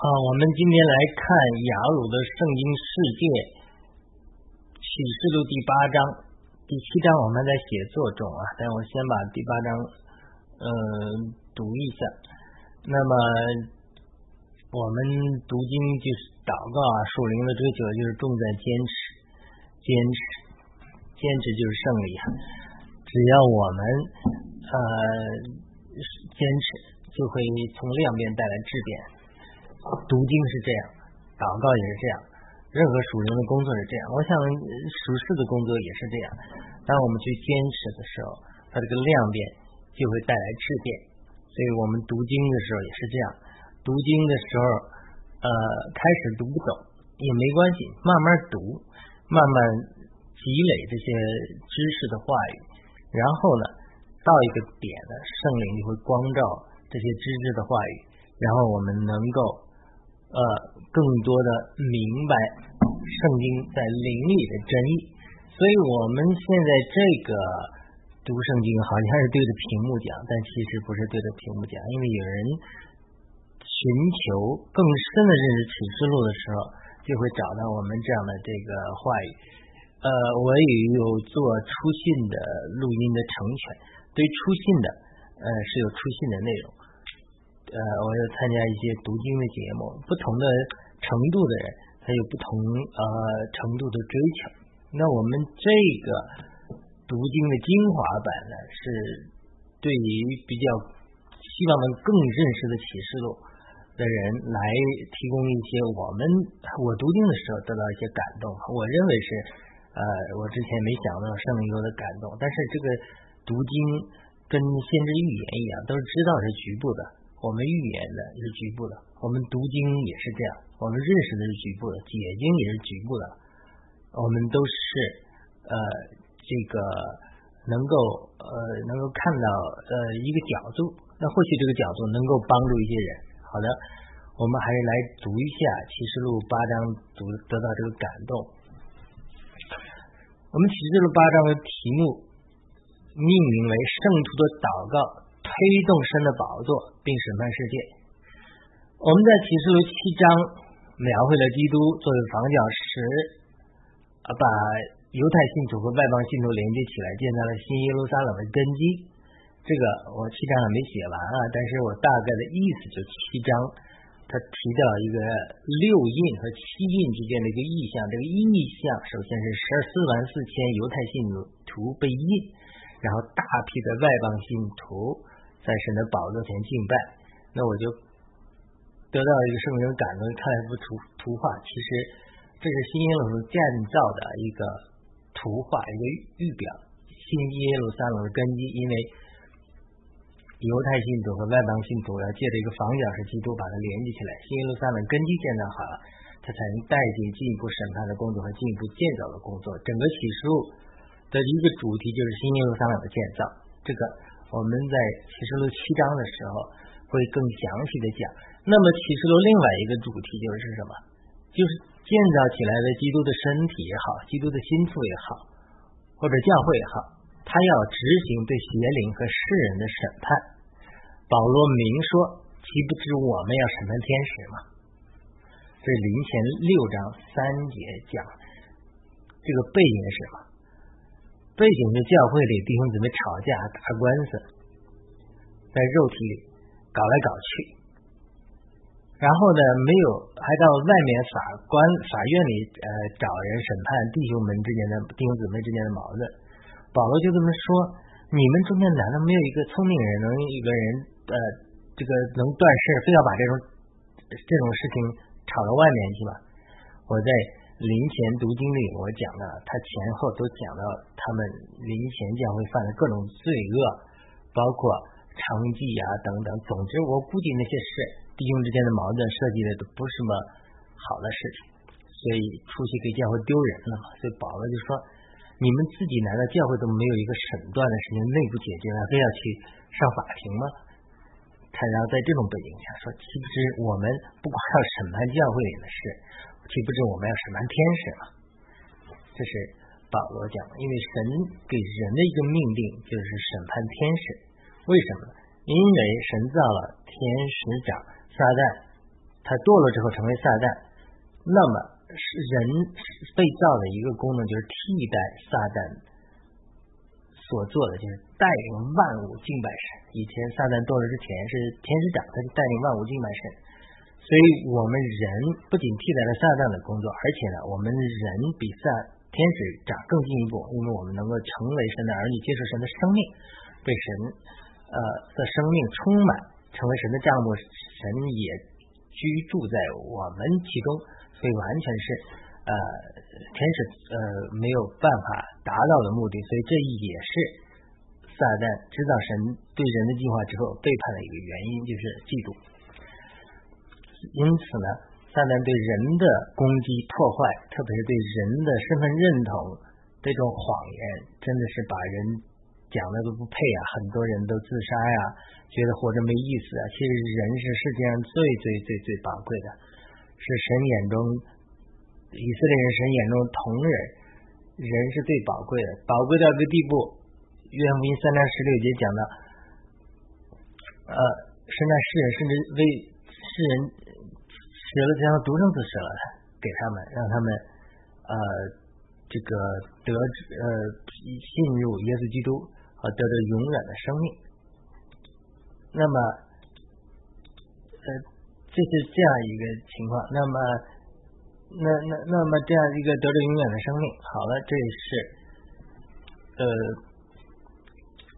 好，我们今天来看雅鲁的圣经世界启示录第八章，第七章我们在写作中啊，但我先把第八章嗯读一下。那么我们读经就是祷告啊，属灵的追求就是重在坚持，坚持，坚持就是胜利啊！只要我们呃坚持，就会从量变带来质变。读经是这样，祷告也是这样，任何属灵的工作是这样。我想属世的工作也是这样。当我们去坚持的时候，它这个量变就会带来质变。所以我们读经的时候也是这样。读经的时候，呃，开始读不懂也没关系，慢慢读，慢慢积累这些知识的话语，然后呢，到一个点呢，圣灵就会光照这些知识的话语，然后我们能够。呃，更多的明白圣经在灵里的真意，所以我们现在这个读圣经好像是对着屏幕讲，但其实不是对着屏幕讲，因为有人寻求更深的认识启示录的时候，就会找到我们这样的这个话语。呃，我也有做出信的录音的成全，对出信的呃是有出信的内容。呃，我要参加一些读经的节目，不同的程度的人，他有不同呃程度的追求。那我们这个读经的精华版呢，是对于比较希望能更认识的启示录的人来提供一些我们我读经的时候得到一些感动。我认为是呃，我之前没想到圣灵的感动，但是这个读经跟先知预言一样，都是知道是局部的。我们预言的是局部的，我们读经也是这样，我们认识的是局部的，解经也是局部的，我们都是呃这个能够呃能够看到呃一个角度，那或许这个角度能够帮助一些人。好的，我们还是来读一下启示录八章，读得到这个感动。我们启示录八章的题目命名为圣徒的祷告。推动神的宝座，并审判世界。我们在启示录七章描绘了基督作为房角石，啊，把犹太信徒和外邦信徒连接起来，建造了新耶路撒冷的根基。这个我七章还没写完啊，但是我大概的意思就七章，他提到一个六印和七印之间的一个意象。这个意象首先是十二四万四千犹太信徒被印，然后大批的外邦信徒。在神的宝座前敬拜，那我就得到一个圣灵感动，看了一幅图图画。其实这是新耶路撒冷建造的一个图画，一个预表。新耶路撒冷的根基，因为犹太信徒和外邦信徒要借着一个房角石基督把它连接起来。新耶路撒冷根基建造好了，它才能带进进一步审判的工作和进一步建造的工作。整个启示录的一个主题就是新耶路撒冷的建造，这个。我们在启示录七章的时候会更详细的讲。那么启示录另外一个主题就是什么？就是建造起来的基督的身体也好，基督的心腹也好，或者教会也好，他要执行对邪灵和世人的审判。保罗明说，岂不知我们要审判天使吗？这是林前六章三节讲，这个背景是什么？背景是教会里弟兄姊妹吵架打官司，在肉体里搞来搞去，然后呢没有还到外面法官法院里呃找人审判弟兄们之间的弟兄姊妹之间的矛盾。保罗就这么说：你们中间难道没有一个聪明人，能一个人呃这个能断事，非要把这种这种事情吵到外面去吗？我在。灵前读经里，我讲的，他前后都讲到他们灵前将会犯的各种罪恶，包括娼妓啊等等。总之，我估计那些事，弟兄之间的矛盾设计的都不是什么好的事情，所以出去给教会丢人了嘛。所以保罗就说：“你们自己难道教会都没有一个审断的事情内部解决了，非要去上法庭吗？”他然后在这种背景下说：“其实我们不光要审判教会里的事？”岂不知我们要审判天使吗？这是保罗讲的，因为神给人的一个命令就是审判天使。为什么？因为神造了天使长撒旦，他堕落之后成为撒旦，那么是人被造的一个功能就是替代撒旦所做的，就是带领万物敬拜神。以前撒旦堕落之前是天使长，他就带领万物敬拜神。所以我们人不仅替代了撒旦的工作，而且呢，我们人比撒天使长更进一步，因为我们能够成为神的儿女，接受神的生命，被神呃的生命充满，成为神的账目，神也居住在我们其中，所以完全是呃天使呃没有办法达到的目的，所以这也是撒旦知道神对人的计划之后背叛的一个原因，就是嫉妒。因此呢，撒旦对人的攻击破坏，特别是对人的身份认同这种谎言，真的是把人讲的都不配啊！很多人都自杀呀，觉得活着没意思啊。其实人是世界上最最最最宝贵的，是神眼中以色列人神眼中同人，人是最宝贵的，宝贵到一个地步。约翰福音三章十六节讲的，呃，是那世人甚至为世人。写了这样独生子舍了给他们，让他们呃这个得呃信入耶稣基督和得到永远的生命。那么呃这是这样一个情况。那么那那那么这样一个得到永远的生命，好了，这是呃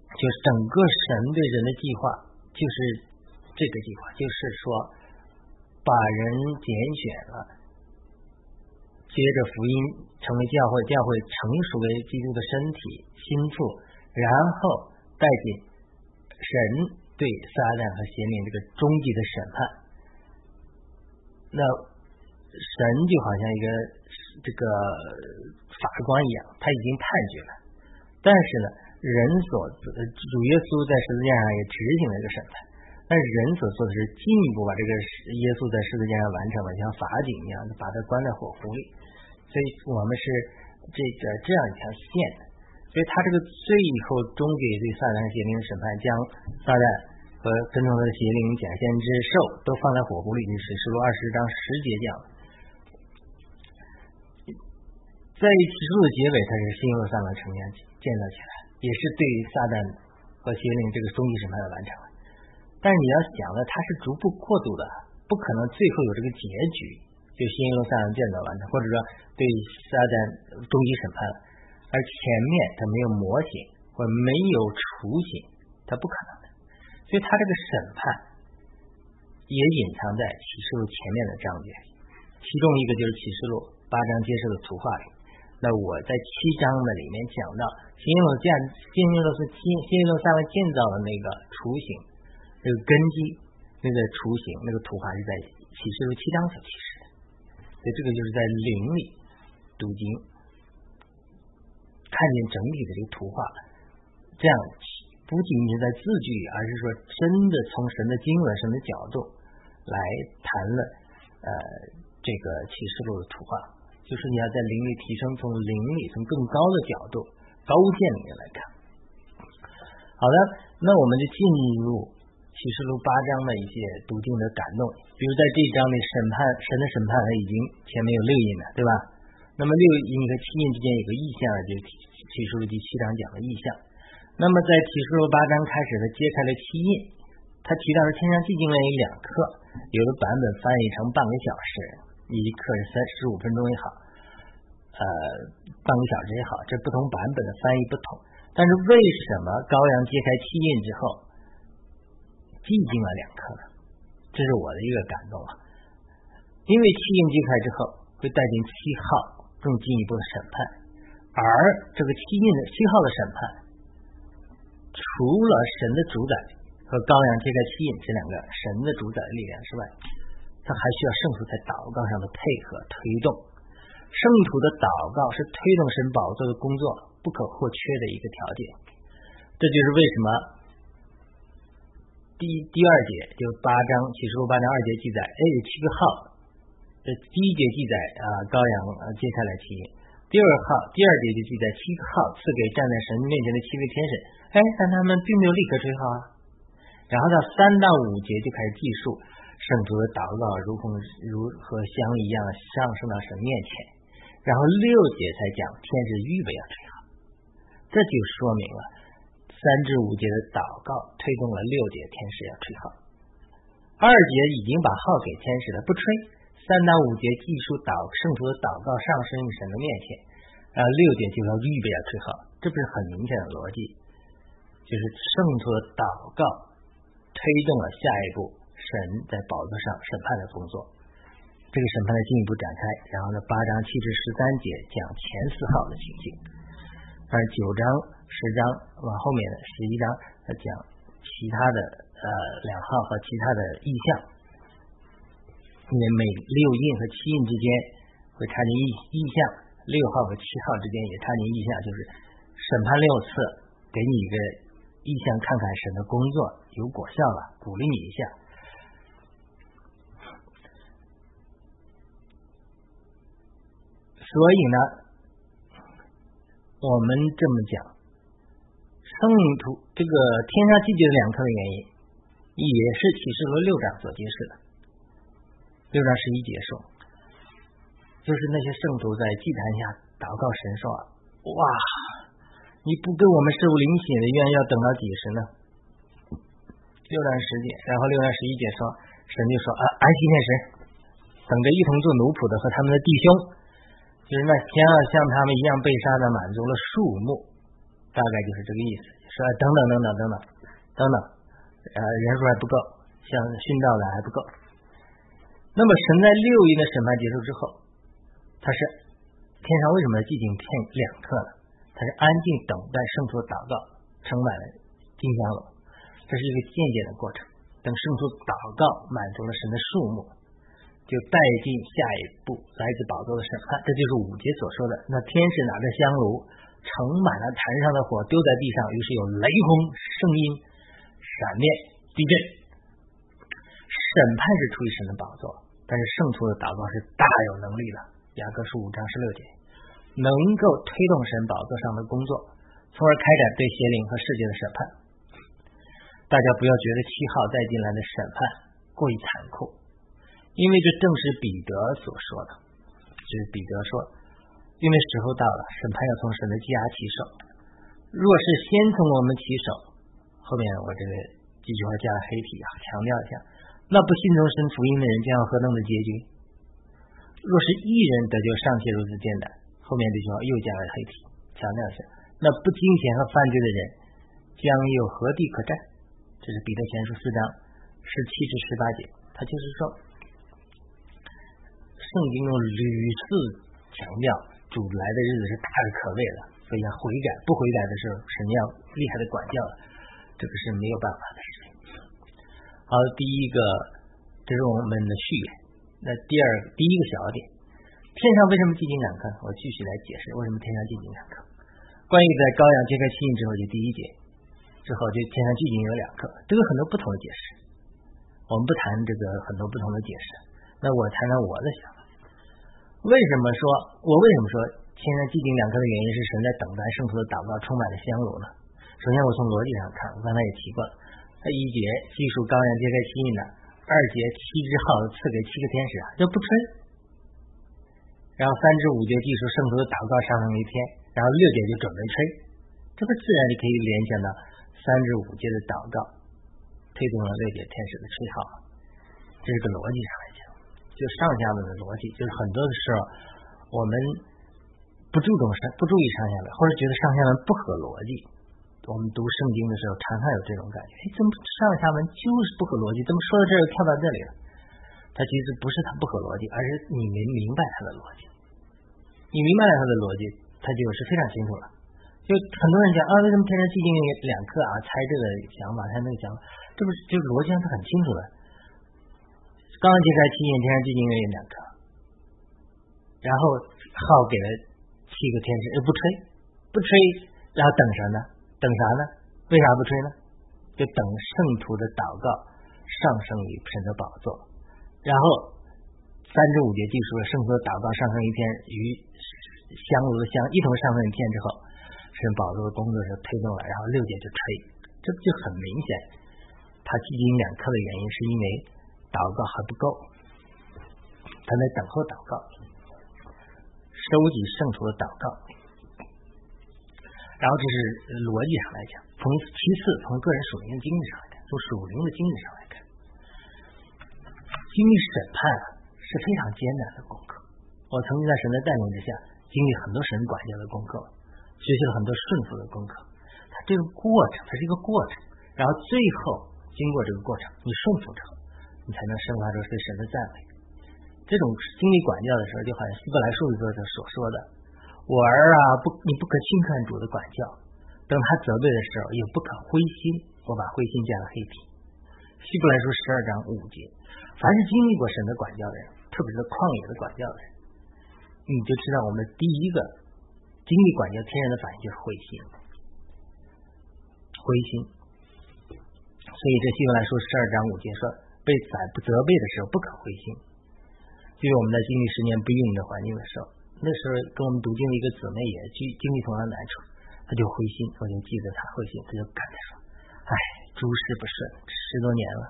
就是整个神对人的计划，就是这个计划，就是说。把人拣选了，接着福音成为教会，教会成熟为基督的身体心腹，然后带进神对撒旦和邪灵这个终极的审判。那神就好像一个这个法官一样，他已经判决了，但是呢，人所主耶稣在十字架上也执行了一个审判。但是人所做的是进一步把这个耶稣在十字架上完成了，像法警一样，把他关在火湖里。所以我们是这个这样一条线。所以他这个最后终结对撒旦邪灵审判，将撒旦和跟从他的邪灵假先知兽都放在火湖里，就是十录二十章十节讲。在启示录的结尾，他是新耶路撒冷城建建造起来，也是对于撒旦和邪灵这个终极审判的完成。但是你要想呢，它是逐步过渡的，不可能最后有这个结局，就新耶路撒冷建造完成，或者说对撒旦终极审判，而前面它没有模型或没有雏形，它不可能的。所以它这个审判也隐藏在启示录前面的章节，其中一个就是启示录八章揭示的图画里。那我在七章的里面讲到新耶路建新耶路是新新耶路撒冷建造的那个雏形。这个根基，那个雏形，那个图画是在启示录七章所启示的，所以这个就是在灵里读经，看见整体的这个图画，这样不仅仅是在字句，而是说真的从神的经文、神的角度来谈了呃这个启示录的图画，就是你要在灵里提升，从灵里从更高的角度、高见里面来看。好的，那我们就进入。启示录八章的一些读经的感动，比如在这一章的审判，神的审判已经前面有六印了，对吧？那么六印和七印之间有个意象，就是启示录第七章讲的意象。那么在启示录八章开始，他揭开了七印，他提到了天上寂静了有两课，有的版本翻译成半个小时，一课是三十五分钟也好，呃，半个小时也好，这不同版本的翻译不同。但是为什么羔羊揭开七印之后？寂静了两刻了，这是我的一个感动啊！因为七印揭开之后，会带进七号更进一步的审判，而这个七印的七号的审判，除了神的主宰和羔羊揭开七印这两个神的主宰的力量之外，他还需要圣徒在祷告上的配合推动。圣徒的祷告是推动神宝座的工作不可或缺的一个条件。这就是为什么。第第二节就八章启示录八章二节记载，哎有七个号，这第一节记载啊羔羊接下来七，第二号第二节就记载七个号赐给站在神面前的七位天使，哎但他们并没有立刻吹号啊，然后到三到五节就开始记述圣徒的祷告如同如和香一样上升到神面前，然后六节才讲天使预备要吹号，这就说明了三至五节的祷告推动了六节天使要吹号。二节已经把号给天使了，不吹。三到五节记述祷圣徒的祷告上升于神的面前，然后六节就要预备要吹号，这不是很明显的逻辑？就是圣徒的祷告推动了下一步。神在宝座上审判的工作，这个审判的进一步展开。然后呢，八章七至十三节讲前四号的情形，而九章、十章往后面的十一章讲其他的呃两号和其他的意象。因为每六印和七印之间会插进意意象，六号和七号之间也插进意象，就是审判六次，给你一个意象，看看神的工作有果效了，鼓励你一下。所以呢，我们这么讲，圣徒这个天上季节的两颗的原因，也是启示录六章所揭示的。六章十一节说，就是那些圣徒在祭坛下祷告神说：“哇，你不给我们事物灵血的愿要等到几时呢？”六章十节，然后六章十一节说，神就说：“啊，安息天神，等着一同做奴仆的和他们的弟兄。”就是那天要，像他们一样被杀的满足了数目，大概就是这个意思。说等等等等等等等等，呃，人数还不够，像殉道的还不够。那么神在六一的审判结束之后，他是天上为什么寂静片两刻呢？他是安静等待圣徒的祷告，盛满了金香炉。这是一个渐渐的过程。等圣徒祷告满足了神的数目。就带进下一步来自宝座的审判，这就是五节所说的。那天使拿着香炉，盛满了坛上的火，丢在地上，于是有雷轰、声音、闪电、地震。审判是出于神的宝座，但是圣徒的祷告是大有能力的。雅各书五章十六节，能够推动神宝座上的工作，从而开展对邪灵和世界的审判。大家不要觉得七号带进来的审判过于残酷。因为这正是彼得所说的，就是彼得说，因为时候到了，审判要从神的家起手。若是先从我们起手，后面我这个几句话加了黑体啊，强调一下，那不信从神福音的人将要何等的结局？若是一人得救尚且如此艰难，后面这句话又加了黑体，强调一下，那不金钱和犯罪的人将有何地可占？这是彼得前书四章十七至十八节，他就是说。圣经中屡次强调，主来的日子是大的可畏的，所以要悔改。不悔改的时候，神要厉害的管教了，这个是没有办法的事情。好，第一个这是我们的序言。那第二第一个小点，天上为什么寂静两刻？我继续来解释为什么天上寂静两刻。关于在羔羊揭开七印之后，就第一节之后就天上寂静有两刻，这个很多不同的解释。我们不谈这个很多不同的解释，那我谈谈我的想法。为什么说我为什么说天上寂静两颗的原因是神在等待圣徒的祷告充满了香炉呢？首先，我从逻辑上看，我刚才也提过了，他一节技术高阳揭开七印的，二节七支号赐给七个天使啊，就不吹。然后三至五节技术圣徒的祷告上升一天，然后六节就准备吹，这不自然就可以联想到三至五节的祷告推动了六节天使的吹号，这是个逻辑上。就上下文的逻辑，就是很多的时候我们不注重上不注意上下文，或者觉得上下文不合逻辑。我们读圣经的时候，常常有这种感觉：哎，怎么上下文就是不合逻辑？怎么说到这儿跳到这里了？它其实不是它不合逻辑，而是你没明白它的逻辑。你明白了它的逻辑，它就是非常清楚了。就很多人讲啊，为什么天上寂静两颗啊？猜这个想法，猜那个想法，这不是就逻辑上是很清楚的。刚揭开七印，天上寂静月两颗，然后号给了七个天使，不吹，不吹，然后等啥呢？等啥呢？为啥不吹呢？就等圣徒的祷告上升于神的宝座，然后三至五节记述了圣徒的祷告上升一天，与香炉的香一同上升一天之后，神宝座的工作是推动了，然后六节就吹，这不就很明显？他基金两颗的原因是因为。祷告还不够，他在等候祷告，收集圣徒的祷告。然后这是逻辑上来讲，从其次从个人属灵的经历上来看，从属灵的经历上来看，经历审判是非常艰难的功课。我曾经在神的带领之下，经历很多神管教的功课，学习了很多顺服的功课。它这个过程，它是一个过程，然后最后经过这个过程，你顺服成，你才能生发出对神的赞美。这种经历管教的时候，就好像希伯来书里头所说的：“我儿啊，不，你不可轻看主的管教，等他责备的时候，也不可灰心。我把灰心加了黑体。”希伯来书十二章五节，凡是经历过神的管教的人，特别是旷野的管教的人，你就知道我们第一个经历管教天然的反应就是灰心，灰心。所以这希伯来书十二章五节说，被宰不责备的时候不可灰心。就是我们在经历十年不运营的环境的时候，那时候跟我们读经的一个姊妹也经经历同样的难处，她就灰心，我就记得她灰心，她就感叹说：“哎，诸事不顺，十多年了，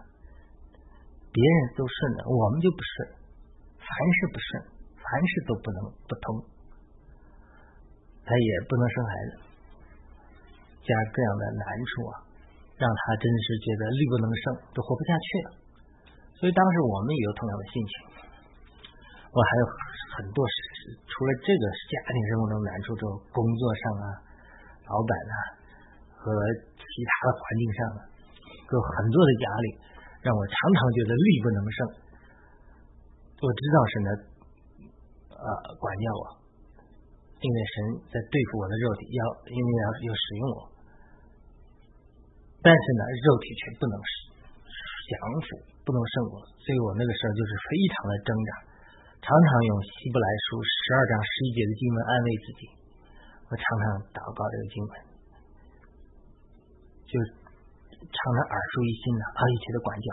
别人都顺了，我们就不顺，凡事不顺，凡事都不能不通，他也不能生孩子，加这样的难处啊，让他真是觉得力不能胜，都活不下去了。所以当时我们也有同样的心情。我还有很多事，除了这个家庭生活中难处，之后工作上啊、老板啊和其他的环境上啊，有很多的压力，让我常常觉得力不能胜。我知道神的呃管教我，因为神在对付我的肉体，要因为要要使用我，但是呢，肉体却不能使降服，不能胜我，所以我那个时候就是非常的挣扎，常常用希伯来书十二章十一节的经文安慰自己，我常常祷告这个经文，就常常耳熟于心的啊一切的管教，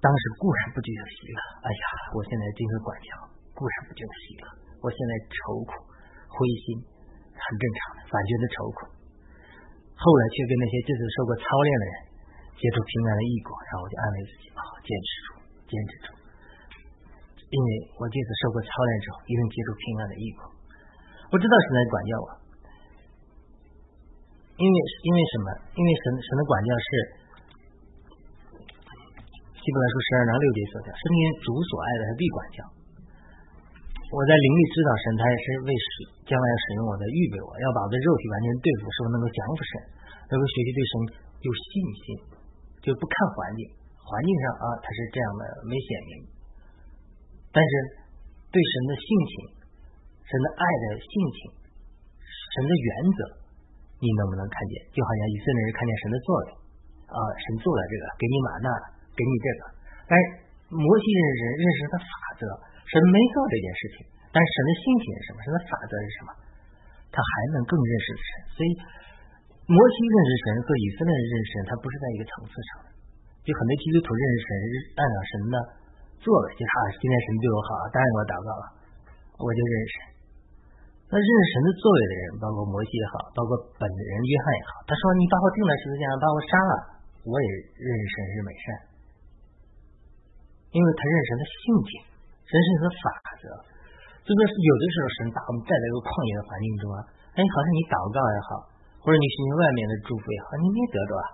当时固然不觉得喜乐，哎呀，我现在这个管教固然不觉得喜乐，我现在愁苦灰心，很正常，反觉得愁苦。后来却跟那些这次受过操练的人接触平安的异果，然后我就安慰自己啊，坚持住，坚持住，因为我这次受过操练之后，一定接触平安的异果。我知道神在管教我，因为因为什么？因为神神的管教是基本来说十二章六节所讲，是因主所爱的，他必管教。我在灵里知道神，他也是为使将来要使用我的预备我，要把我的肉体完全对付，使我能够降服神，能够学习对神有信心，就不看环境，环境上啊它是这样的没显明，但是对神的性情、神的爱的性情、神的原则，你能不能看见？就好像以色列人看见神的作为啊，神做了这个，给你马纳，给你这个，但是摩西认识认识他的法则。神没做这件事情，但是神的性情是什么？神的法则是什么？他还能更认识神。所以，摩西认识神和以色列人认识神，他不是在一个层次上的。就很多基督徒认识神按照神的作为，就他今天神对我好，答应我祷告了，我就认识。那认识神的作为的人，包括摩西也好，包括本人约翰也好，他说：“你把我钉在十字架上，把我杀了，我也认识神是美善，因为他认识神的性情。”神是一个法则，就说有的时候神把我们带在一个旷野的环境中啊，哎，好像你祷告也好，或者你寻求外面的祝福也好，你没得着啊。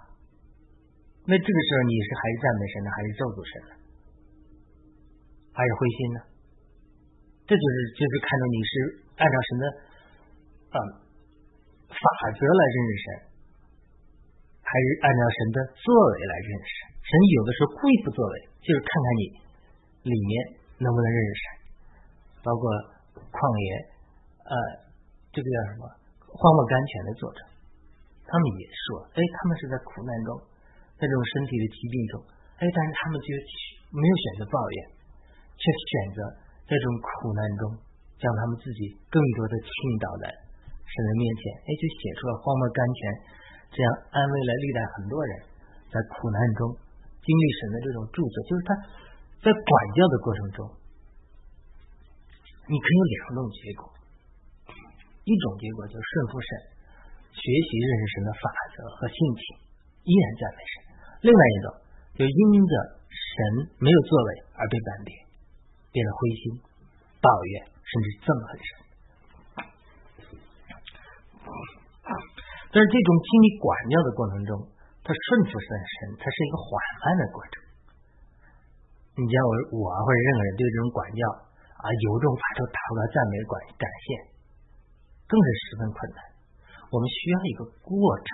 那这个时候你是还是赞美神呢，还是咒诅神呢？还是灰心呢？这就是就是看到你是按照神的啊法则来认识神，还是按照神的作为来认识神。神有的时候故意不作为，就是看看你里面。能不能认识神？包括旷野，呃，这个叫什么荒漠甘泉的作者，他们也说，哎，他们是在苦难中，在这种身体的疾病中，哎，但是他们就没有选择抱怨，却选择在这种苦难中，将他们自己更多的倾倒在神的面前，哎，就写出了荒漠甘泉，这样安慰了历代很多人在苦难中经历神的这种著作，就是他。在管教的过程中，你可以有两种结果：一种结果就是顺服神，学习认识神的法则和性情，依然赞美神；另外一种就因着神没有作为而被扳跌，变得灰心、抱怨，甚至憎恨神。但是这种经历管教的过程中，他顺服神，神，它是一个缓慢的过程。你像我，我或者任何人对这种管教啊，由衷发出祷告、赞美、管感谢，更是十分困难。我们需要一个过程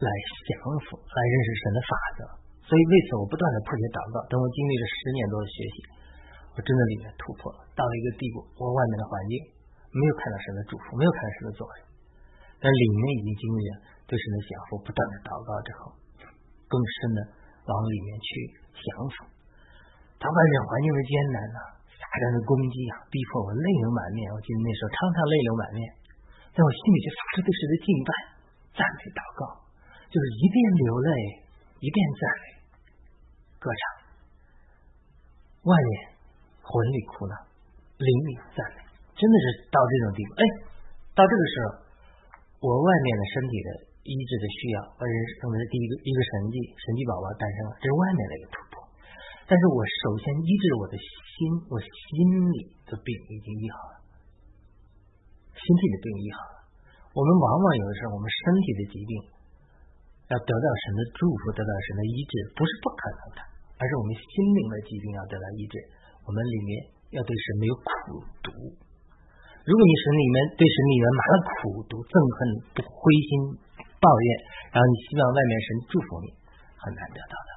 来降服，来认识神的法则。所以为此，我不断的破解祷告。等我经历了十年多的学习，我真的里面突破了，到了一个地步，我外面的环境没有看到神的祝福，没有看到神的作为。但里面已经经历了对神的降服，不断的祷告之后，更深的往里面去降服。他外面环境的艰难呐，撒旦的攻击啊，逼迫我泪流满面。我记得那时候常常泪流满面，在我心里就发出对神的敬拜、赞美、祷告，就是一边流泪一边赞美、歌唱。外面魂里哭了，灵里赞美，真的是到这种地步。哎，到这个时候。我外面的身体的医治的需要，或者认为第一个一个神迹，神迹宝宝诞生了，这是外面的一个突破。但是我首先医治我的心，我心里的病已经医好了，身体的病医好了。我们往往有的时候，我们身体的疾病要得到神的祝福，得到神的医治，不是不可能的，而是我们心灵的疾病要得到医治，我们里面要对神没有苦毒。如果你神里面对神里面满了苦毒、憎恨、不灰心、抱怨，然后你希望外面神祝福你，很难得到的。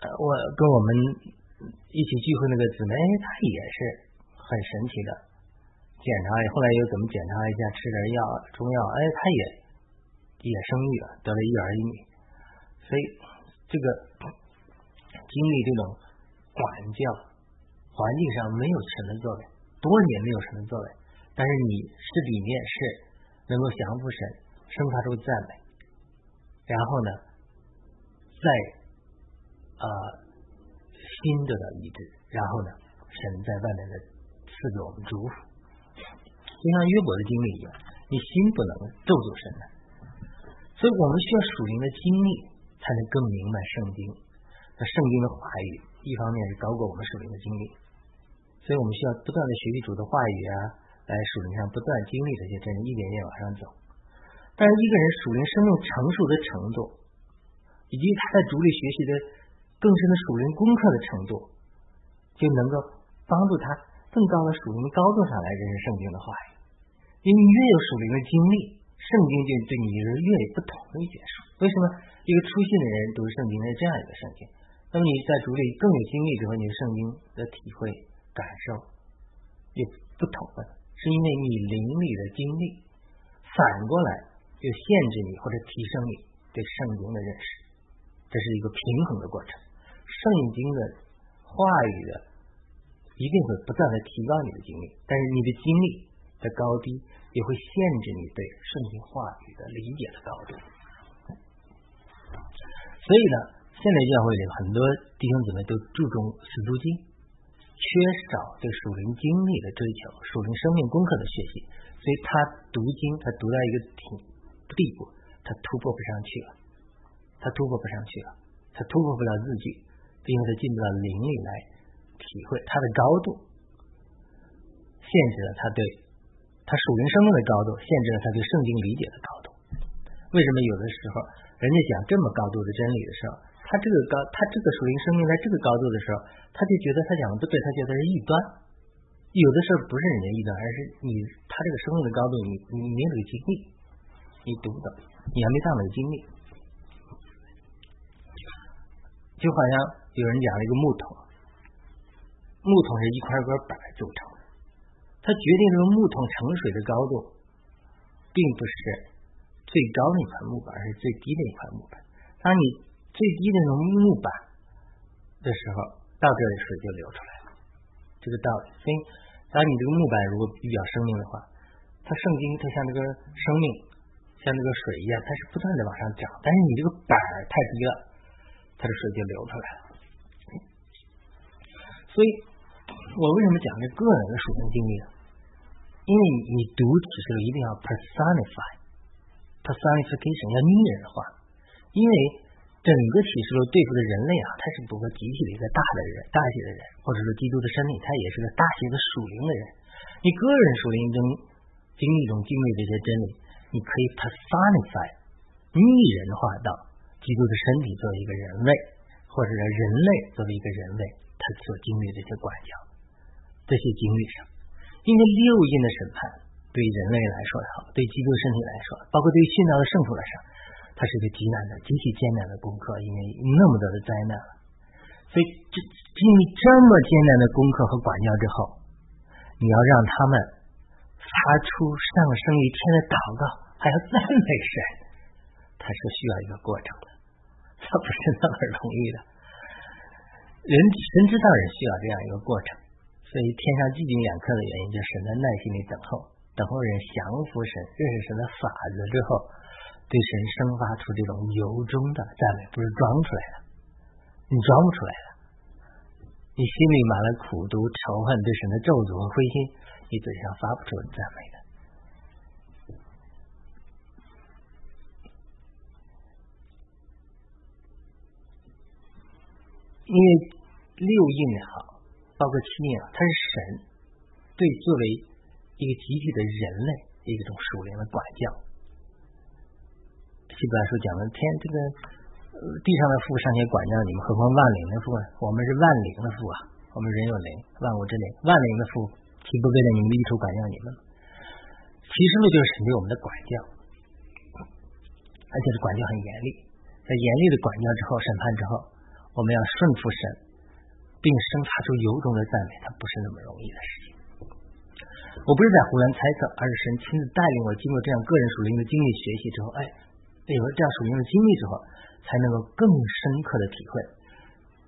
呃，我跟我们一起聚会那个姊妹，她也是很神奇的，检查后来又怎么检查一下，吃点药中药，哎，她也也生育了，得了一儿一女，所以这个经历这种。管教环境上没有神的作为，多年没有神的作为，但是你是里面是能够降服神，生发出赞美，然后呢，在啊心得到医治，然后呢，神在外面的赐给我们祝福，就像约伯的经历一样，你心不能咒诅神的，所以我们需要属灵的经历，才能更明白圣经，那圣经的话语。一方面是高过我们属灵的经历，所以我们需要不断的学习主的话语啊，来属灵上不断经历这些真理，一点点往上走。但是一个人属灵生命成熟的程度，以及他在主里学习的更深的属灵功课的程度，就能够帮助他更高的属灵高度上来认识圣经的话语。因为你越有属灵的经历，圣经就对你是越有不同的解说。为什么一个初信的人读圣经是这样一个圣经？那么你在主里更有经历之后，你的圣经的体会感受又不同了，是因为你灵里的经历反过来又限制你或者提升你对圣经的认识，这是一个平衡的过程。圣经的话语的一定会不断的提高你的经历，但是你的经历的高低也会限制你对圣经话语的理解的高度。所以呢？现在教会里很多弟兄姊妹都注重死读经，缺少对属灵经历的追求，属灵生命功课的学习，所以他读经，他读到一个挺地步，他突破不上去了，他突破不上去了，他突破不了字句，因为他进不到灵里来体会他的高度，限制了他对他属灵生命的高度，限制了他对圣经理解的高度。为什么有的时候人家讲这么高度的真理的时候？他这个高，他这个属灵生命在这个高度的时候，他就觉得他讲的不对，他觉得是异端。有的时候不是人家异端，而是你他这个生命的高度，你你没有这个经历，你读不懂，你还没到那个经历。就好像有人讲了一个木头，木头是一块块板组成的，它决定这个木头盛水的高度，并不是最高的一块木板，而是最低的一块木板。当你最低的那种木板的时候，到这里水就流出来了，这个道理。所以，当你这个木板如果比较生命的话，它圣经它像这个生命，像这个水一样，它是不断的往上涨。但是你这个板太低了，它的水就流出来了。所以我为什么讲这个人的属灵经历呢？因为你读启示录一定要 personify。personification 要拟人化，因为整个启示录对付的人类啊，它是不个集体的一个大的人、大些的人，或者说基督的身体，它也是个大些的属灵的人。你个人属灵中经历中经历这些真理，你可以 personify 拟人化到基督的身体作为一个人类，或者是人类作为一个人类，他所经历的这些管教、这些经历上，因为六印的审判。对人类来说也好，对基督身体来说，包括对殉道的圣徒来说，它是一个极难的、极其艰难的功课，因为那么多的灾难。所以，这经历这么艰难的功课和管教之后，你要让他们发出上升于天的祷告，还要赞美神，它是需要一个过程的，它不是那么容易的。人神知道人需要这样一个过程，所以天上寂静两刻的原因，就是神在耐心地等候。等候人降服神、认识神的法则之后，对神生发出这种由衷的赞美，不是装出来的，你装不出来的。你心里满了苦毒、仇恨、对神的咒诅和灰心，你嘴上发不出赞美的。因为六印也好，包括七印啊，它是神对作为。一个集体的人类，一种属灵的管教。希伯来书讲的天，这个地上的父尚且管教你们，何况万灵的父呢？我们是万灵的父啊，我们人有灵，万物之灵，万灵的父岂不为了你们的益处管教你们？其实呢，就是神对我们的管教，而且是管教很严厉。在严厉的管教之后，审判之后，我们要顺服神，并生发出由衷的赞美，它不是那么容易的事情。我不是在胡乱猜测，而是神亲自带领我经过这样个人属灵的经历学习之后，哎，有了这样属灵的经历之后，才能够更深刻的体会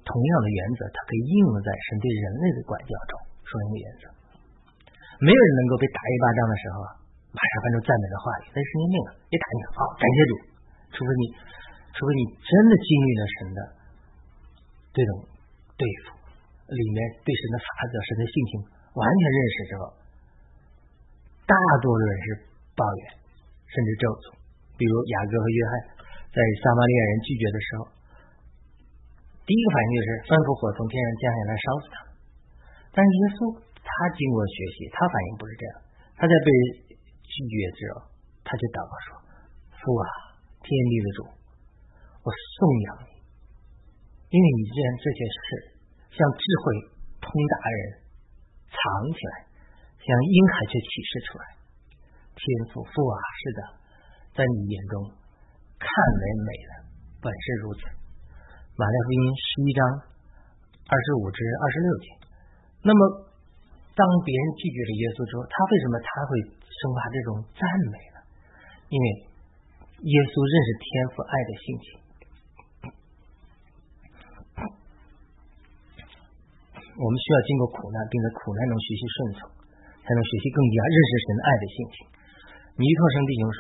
同样的原则，它可以应用在神对人类的管教中。属灵的原则，没有人能够被打一巴掌的时候，马上翻出赞美的话语，那是神经病了，一打你好，感谢主。除非你，除非你真的经历了神的这种对付，里面对神的法则、神的性情完全认识之后。大多数人是抱怨，甚至咒诅。比如雅各和约翰在撒玛利亚人拒绝的时候，第一个反应就是吩咐火从天上降下来烧死他。但是耶稣他经过学习，他反应不是这样。他在被拒绝之后，他就祷告说：“父啊，天地的主，我颂扬你，因为你既然这些事像智慧通达人藏起来。”像婴孩却启示出来，天父父啊，是的，在你眼中看为美的，本是如此。马太福音十一章二十五至二十六节。那么，当别人拒绝了耶稣之后，他为什么他会生发这种赞美呢？因为耶稣认识天父爱的性情。我们需要经过苦难，并在苦难中学习顺从。才能学习更加认识神爱的性情。尼特生弟兄说，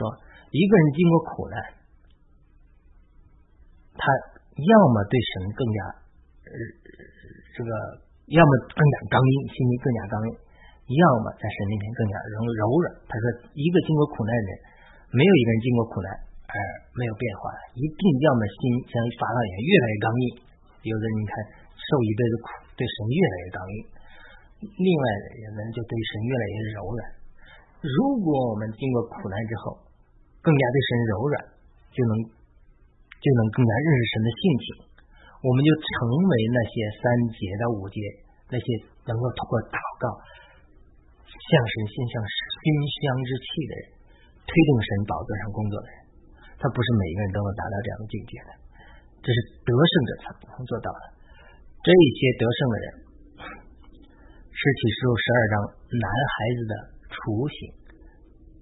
一个人经过苦难，他要么对神更加呃这个，要么更加刚硬，心里更加刚硬；要么在神面前更加柔柔软。他说，一个经过苦难的人，没有一个人经过苦难而没有变化，一定要么心像法老一样越来越刚硬，有的人你看受一辈子苦，对神越来越刚硬。另外的人们就对神越来越柔软。如果我们经过苦难之后，更加对神柔软，就能就能更加认识神的性情，我们就成为那些三节到五节那些能够通过祷告向神献上馨香之气的人，推动神宝座上工作的人。他不是每一个人都能达到这样的境界的，这是得胜者才能做到的。这些得胜的人。是启示录十二章男孩子的雏形，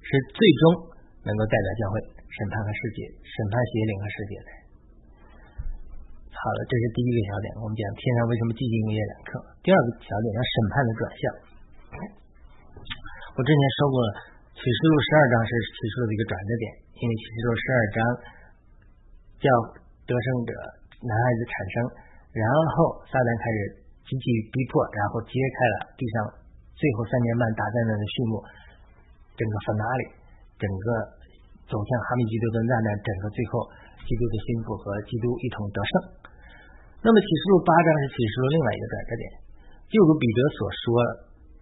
是最终能够代表教会审判和世界、审判邪灵和世界的。好了，这是第一个小点，我们讲天上为什么寂静无夜两刻。第二个小点要审判的转向。我之前说过，启示录十二章是启示录的一个转折点，因为启示录十二章叫得胜者男孩子产生，然后撒旦开始。极其逼迫，然后揭开了地上最后三年半大灾难的序幕，整个法纳里，整个走向哈密基督的难难，整个最后基督的心腹和基督一同得胜。那么启示录八章是启示录另外一个转折点，就如彼得所说，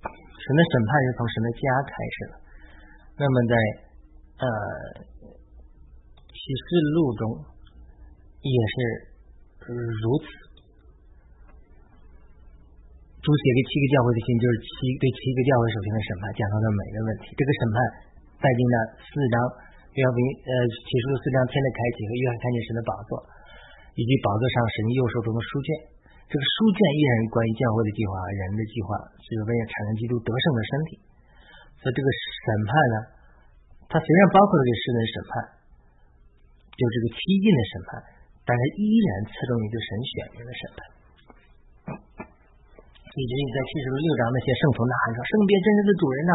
神的审判是从神的家开始的。那么在呃启示录中也是如此。书写给七个教会的信，就是七对七个教会首先的审判，讲到了每个问题。这个审判带进了四章约翰呃启示录四章天的开启和约翰看见神的宝座，以及宝座上神右手中的书卷。这个书卷依然关于教会的计划，人的计划是为了产生基督得胜的身体。所以这个审判呢，它虽然包括了这个世人审判，就这个七印的审判，但是依然侧重于对神选民的审判。以至于在七十六章，那些圣徒呐喊说：“圣别真实的主人呐，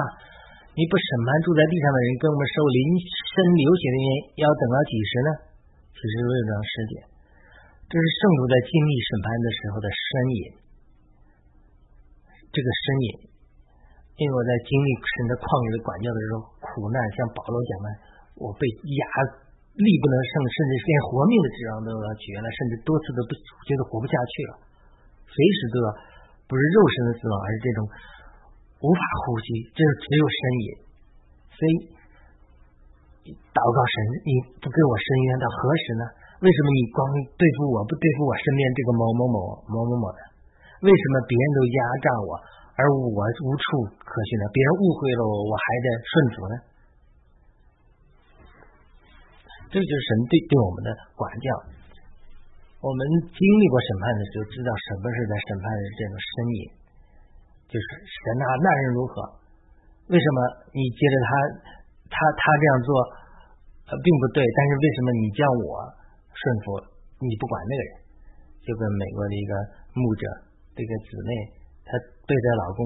你不审判住在地上的人，跟我们受临身流血的人，要等到几时呢？”七十六章十节，这是圣徒在经历审判的时候的呻吟。这个呻吟，因为我在经历神的旷野管教的时候，苦难像保罗讲的，我被压力不能胜，甚至连活命的指望都要绝了，甚至多次都不觉得活不下去了，随时都要。不是肉身的死亡，而是这种无法呼吸，这是只有呻吟。所以祷告神，你不给我伸冤到何时呢？为什么你光对付我不对付我身边这个某某某某某某的？为什么别人都压榨我，而我无处可去呢？别人误会了我，我还得顺服呢？这就是神对对我们的管教。我们经历过审判的时候，知道什么是在审判的这种呻吟，就是神啊，那人如何？为什么你接着他，他他这样做呃并不对，但是为什么你叫我顺服，你不管那个人？就跟美国的一个牧者，这个姊妹，她对待老公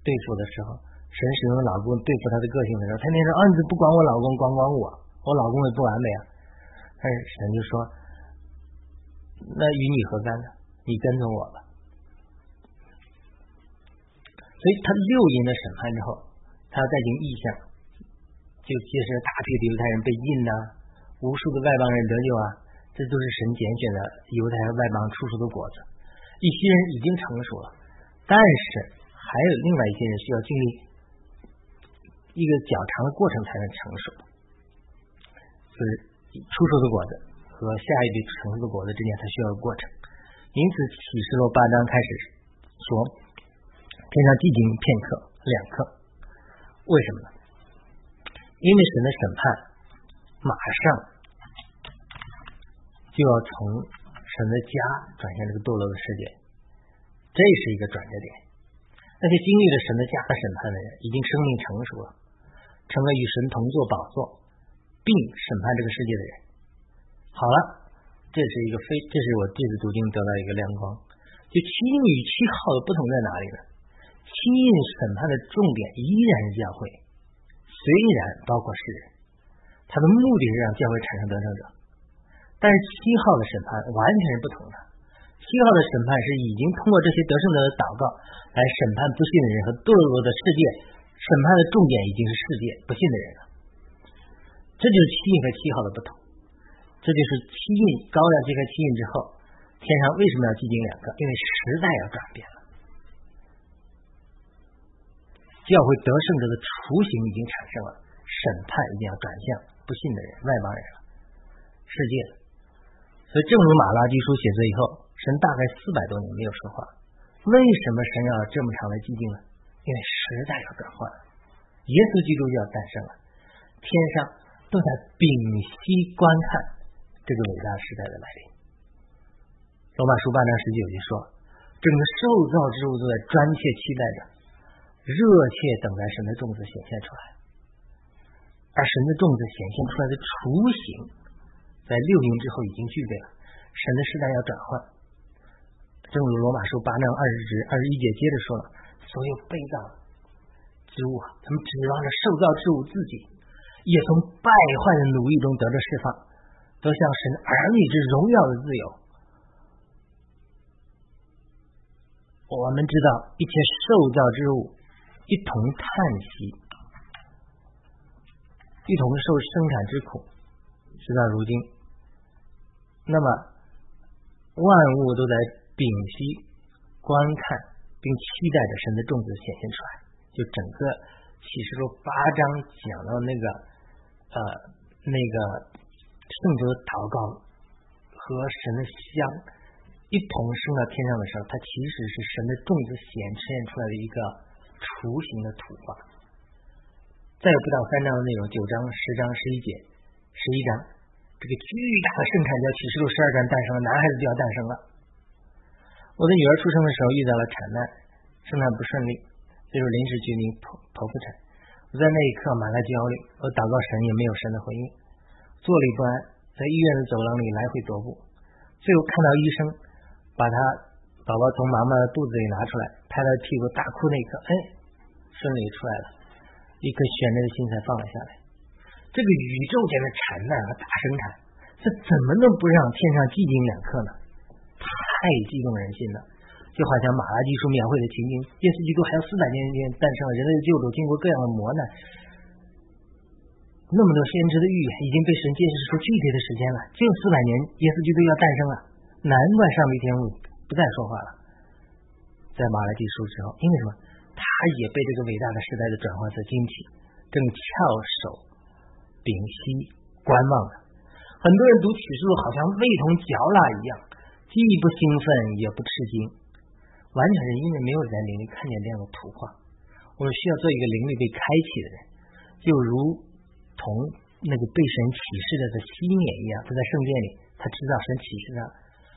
对付的时候，神使用老公对付她的个性的时候，天天说啊你不管我老公，管管我，我老公也不完美啊，但是神就说。那与你何干呢？你跟着我吧。所以他六印的审判之后，他要再行异象，就揭示了大批的犹太人被印呐，无数的外邦人得救啊，这都是神拣选的犹太外邦出熟的果子。一些人已经成熟了，但是还有另外一些人需要经历一个较长的过程才能成熟，就是出熟的果子。和下一句成熟的果子之间，它需要过程。因此，启示录八章开始说：“天上寂静片刻，两刻。”为什么呢？因为神的审判马上就要从神的家转向这个堕落的世界，这是一个转折点。那些经历了神的家的审判的人，已经生命成熟了，成了与神同坐宝座，并审判这个世界的人。好了，这是一个非，这是我这次读经得到一个亮光。就七印与七号的不同在哪里呢？七印审判的重点依然是教会，虽然包括世人，它的目的是让教会产生得胜者。但是七号的审判完全是不同的。七号的审判是已经通过这些得胜者的祷告来审判不信的人和堕落的世界，审判的重点已经是世界不信的人了。这就是七印和七号的不同。这就是七印高亮揭开七印之后，天上为什么要寂静两个？因为时代要转变了，教会得胜者的雏形已经产生了，审判一定要转向不信的人、外邦人，世界。所以，正如马拉基书写作以后，神大概四百多年没有说话，为什么神要这么长的寂静呢？因为时代要转换，耶稣基督就要诞生了，天上都在屏息观看。这个伟大时代的来临，罗马书八章十九节说，整个受造之物都在专切期待着，热切等待神的种子显现出来，而神的种子显现出来的雏形，在六年之后已经具备了。神的时代要转换，正如罗马书八章二十节二十一节接着说了，所有被造之物，他们指望着受造之物自己，也从败坏的奴役中得到释放。都像神儿女之荣耀的自由。我们知道一切受造之物一同叹息，一同受生产之苦，直到如今。那么万物都在屏息观看，并期待着神的种子显现出来。就整个启示录八章讲到那个呃那个圣徒的祷告和神的香。一同升到天上的时候，它其实是神的种子显现出来的一个雏形的图画。再有不到三章的内容，九章、十章、十一节、十一章，这个巨大的盛产叫启示录十二章诞生了，男孩子就要诞生了。我的女儿出生的时候遇到了产难，生产不顺利，最后临时决定剖剖腹产。我在那一刻满了焦虑，我祷告神也没有神的回应，坐立不安，在医院的走廊里来回踱步，最后看到医生。把他宝宝从妈妈的肚子里拿出来，拍他屁股大哭那一刻，哎，顺利出来了，一颗悬着的心才放了下来。这个宇宙间的产难和大生产，这怎么能不让天上寂静两刻呢？太激动人心了，就好像马拉基书描绘的情景：耶稣基督还有四百年前诞生了，人类的救主经过各样的磨难，那么多先知的预言已经被神揭示出具体的时间了，就四百年，耶稣基督要诞生了。难怪上帝天父不再说话了，在马来基书之后，因为什么？他也被这个伟大的时代的转换所惊奇，正翘首屏息观望着。很多人读启示录好像味同嚼蜡一样，既不兴奋也不吃惊，完全是因为没有在灵里看见这样的图画。我们需要做一个灵力被开启的人，就如同那个被神启示的的西缅一样，他在圣殿里，他知道神启示他。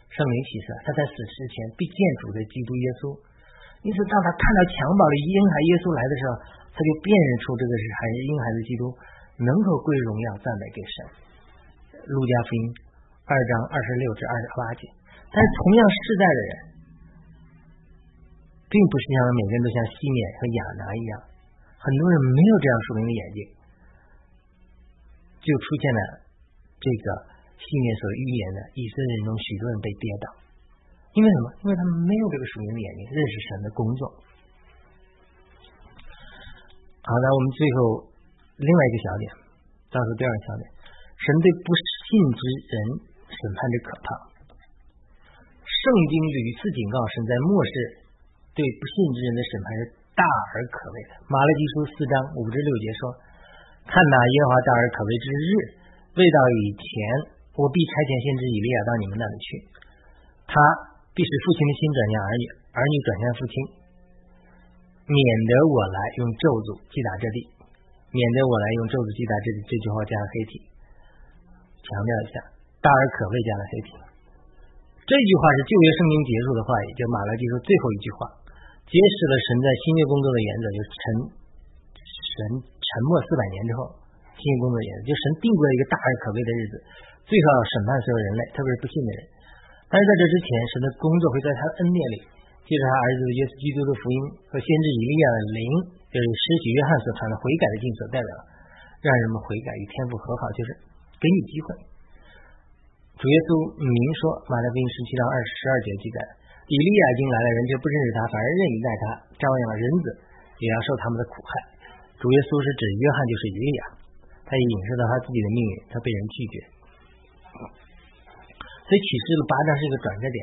圣灵启示，他在死之前必见主的基督耶稣。因此，当他看到襁褓里婴孩耶稣来的时候，他就辨认出这个是孩婴孩的基督，能够归荣耀赞美给神。路加福音二章二十六至二十八节。但是，同样世代的人，并不是像每个人都像西缅和亚拿一样，很多人没有这样属灵的眼睛，就出现了这个。信念所预言的以色列人中许多人被跌倒，因为什么？因为他们没有这个属灵的眼睛，认识神的工作。好那，我们最后另外一个小点，倒数第二个小点，神对不信之人审判之可怕。圣经屡次警告神在末世对不信之人的审判是大而可畏的。马拉基书四章五至六节说：“看哪，耶和华大而可畏之日未到以前。”我必差遣先知以利亚到你们那里去，他必使父亲的心转向儿女，儿女转向父亲，免得我来用咒诅击打这地，免得我来用咒诅击打这地。这句话加了黑体，强调一下，大而可畏加了黑体。这句话是旧约圣经结束的话也，就马拉基书最后一句话，揭示了神在新约工作的原则，就是沉神沉默四百年之后，新工作也，就神定过了一个大而可畏的日子。最少要审判所有人类，特别是不信的人。但是在这之前，神的工作会在他的恩典里，借着他儿子耶稣基督的福音和先知以利亚的灵，就是施洗约翰所传的悔改的经所代表，让人们悔改与天父和好，就是给你机会。主耶稣明说，马太福音十七章二十二节记载，以利亚已经来了，人却不认识他，反而任意待他，照样人子也要受他们的苦害。主耶稣是指约翰就是以利亚，他也影射到他自己的命运，他被人拒绝。所以启示录八章是一个转折点，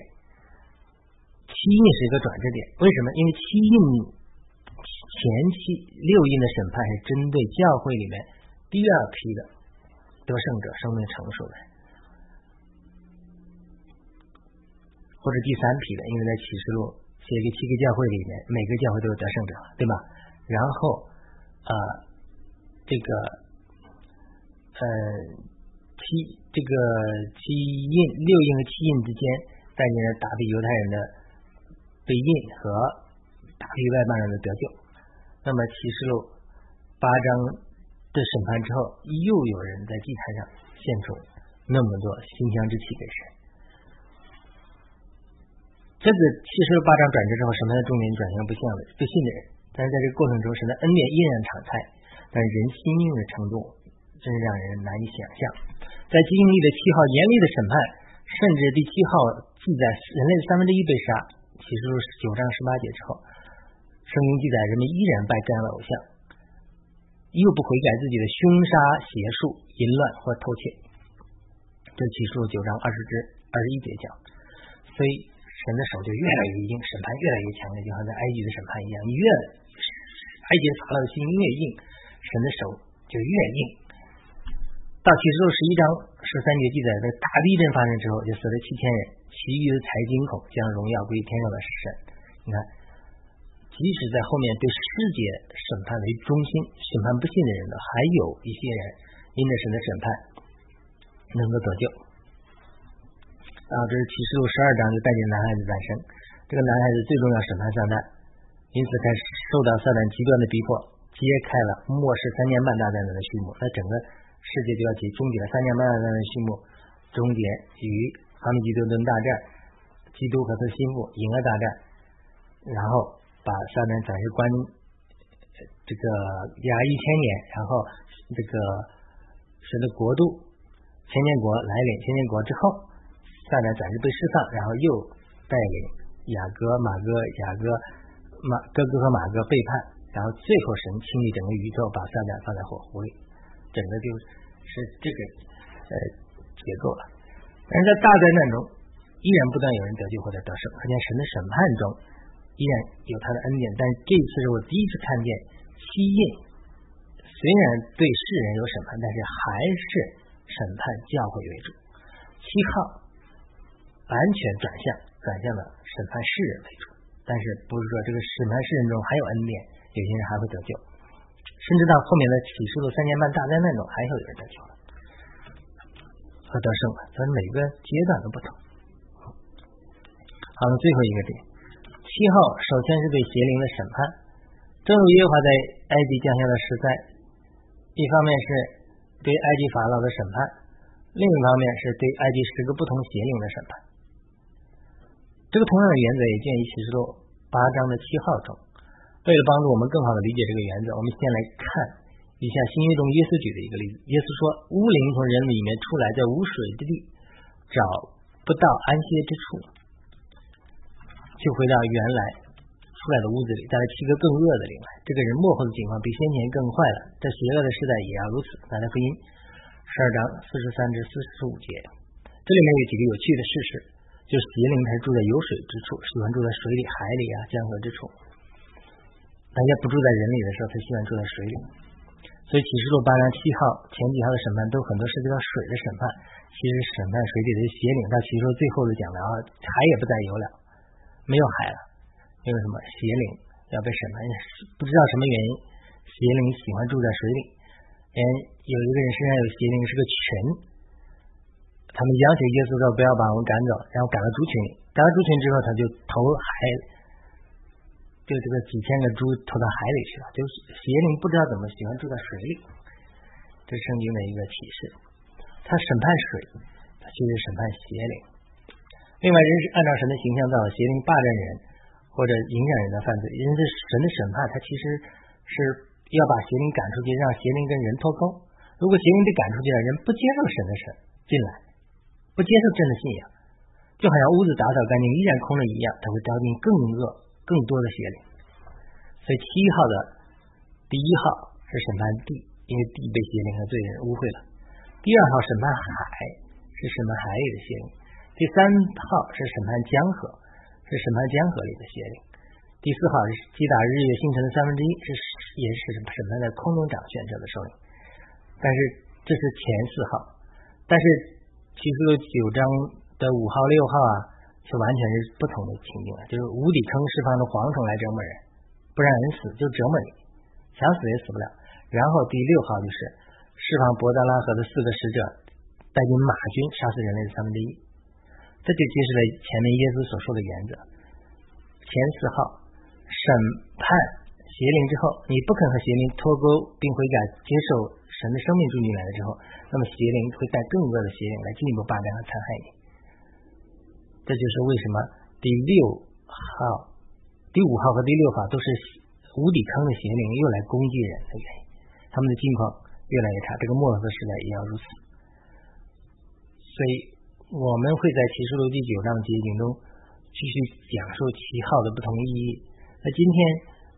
七印是一个转折点。为什么？因为七印前期六印的审判是针对教会里面第二批的得胜者生命成熟的，或者第三批的。因为在启示录写给七个教会里面，每个教会都有得胜者，对吧？然后啊，这个呃。七这个七印六印和七印之间，带领着大批犹太人的被印和大批外邦人的得救。那么启示录八章的审判之后，又有人在祭坛上献出那么多馨香之气给神。这个启示录八章转折之后，审判的重点转向不信的不信的人。但是在这个过程中，神的恩典依然常在，但人心硬的程度真是让人难以想象。在经历的七号严厉的审判，甚至第七号记载人类的三分之一被杀，启示录九章十八节之后，圣经记载人们依然拜这样的偶像，又不悔改自己的凶杀、邪术、淫乱或偷窃。这启示录九章二十至二十一节讲，所以神的手就越来越硬，审判越来越强烈，就像在埃及的审判一样，你越埃及法老的心越硬，神的手就越硬。到启示录十一章十三节记载，在大地震发生之后，就死了七千人，其余的财金口将荣耀归天上的神。你看。即使在后面对世界审判为中心，审判不信的人呢，还有一些人因着神的审判能够得救。啊，这是启示录十二章就带进男孩子诞生，这个男孩子最终要审判撒旦，因此开始受到撒旦极端的逼迫，揭开了末世三年半大战的序幕。那整个世界就要结终结了，三年半大战的序幕终结与哈密基多顿大战，基督和他心腹赢了大战，然后。把撒旦暂时关这个压一千年，然后这个使得国度千年国来临，千年国之后，撒旦暂时被释放，然后又带领雅各、马哥、雅各、马哥哥和马哥背叛，然后最后神清理整个宇宙，把撒旦放在火湖里，整个就是这个呃结构了。但是在大灾难中，依然不断有人得救或者得胜，可见神的审判中。依然有他的恩典，但这次是我第一次看见七印，虽然对世人有审判，但是还是审判教会为主。七号完全转向，转向了审判世人为主。但是不是说这个审判世人中还有恩典，有些人还会得救，甚至到后面的启示录三年半大灾难中，还会有人得救了和得胜了。所以每个阶段都不同。好，最后一个点。七号首先是对邪灵的审判，正如耶和华在埃及降下的十灾，一方面是对埃及法老的审判，另一方面是对埃及十个不同邪灵的审判。这个同样的原则也见于启示录八章的七号中。为了帮助我们更好的理解这个原则，我们先来看一下新约中耶稣举的一个例子。耶稣说：“乌灵从人里面出来，在无水之地找不到安歇之处。”就回到原来出来的屋子里，带来七个更恶的灵来。这个人幕后的情况比先前更坏了。在邪恶的时代也要如此。拿来福音十二章四十三至四十五节，这里面有几个有趣的事实：就是邪灵它住在有水之处，喜欢住在水里、海里啊、江河之处；大家不住在人里的时候，他喜欢住在水里。所以启示录八章七号前几号的审判都很多涉及到水的审判。其实审判水里的邪灵，到启示录最后的讲了啊，海也不再有了。没有海了，因为什么？邪灵要被审判，不知道什么原因，邪灵喜欢住在水里。嗯，有一个人身上有邪灵，是个群，他们要求耶稣说不要把我们赶走，然后赶到猪群里，赶到猪群之后，他就投海，就这个几千个猪投到海里去了。就是邪灵不知道怎么喜欢住在水里，这是圣经的一个启示。他审判水，他就是审判邪灵。另外，人是按照神的形象造，邪灵霸占人或者影响人的犯罪，因此神的审判，他其实是要把邪灵赶出去，让邪灵跟人脱钩。如果邪灵被赶出去了，人不接受神的神进来，不接受真的信仰，就好像屋子打扫干净依然空了一样，他会招进更恶、更多的邪灵。所以七号的第一号是审判地，因为地被邪灵和罪人污秽了；第二号审判海，是审判海里的邪灵。第三号是审判江河，是审判江河里的邪灵；第四号是击打日月星辰的三分之一，是也是审判在空中掌权者的手里。但是这是前四号，但是其实九章的五号、六号啊，是完全是不同的情境了。就是无底坑释放的蝗虫来折磨人，不让人死就折磨你，想死也死不了。然后第六号就是释放伯达拉河的四个使者带进马军，杀死人类的三分之一。这就揭示了前面耶稣所说的原则：前四号审判邪灵之后，你不肯和邪灵脱钩并悔改接受神的生命住进来了之后，那么邪灵会带更恶的邪灵来进一步霸占和残害你。这就是为什么第六号、第五号和第六号都是无底坑的邪灵又来攻击人的原因。他们的境况越来越差，这个末世时代也要如此。所以。我们会在启示录第九章节经中继续讲述七号的不同意义。那今天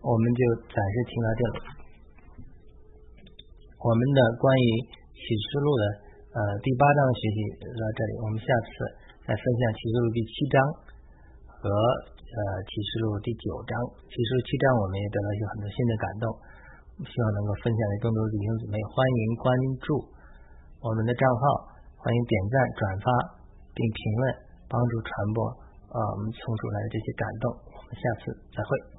我们就暂时听到这里。我们的关于启示录的呃第八章学习到这里，我们下次再分享启示录第七章和呃启示录第九章。启示录七章我们也得到一些很多新的感动，希望能够分享给更多的弟兄姊妹。欢迎关注我们的账号，欢迎点赞、转发并评论，帮助传播啊我们从主来的这些感动。我们下次再会。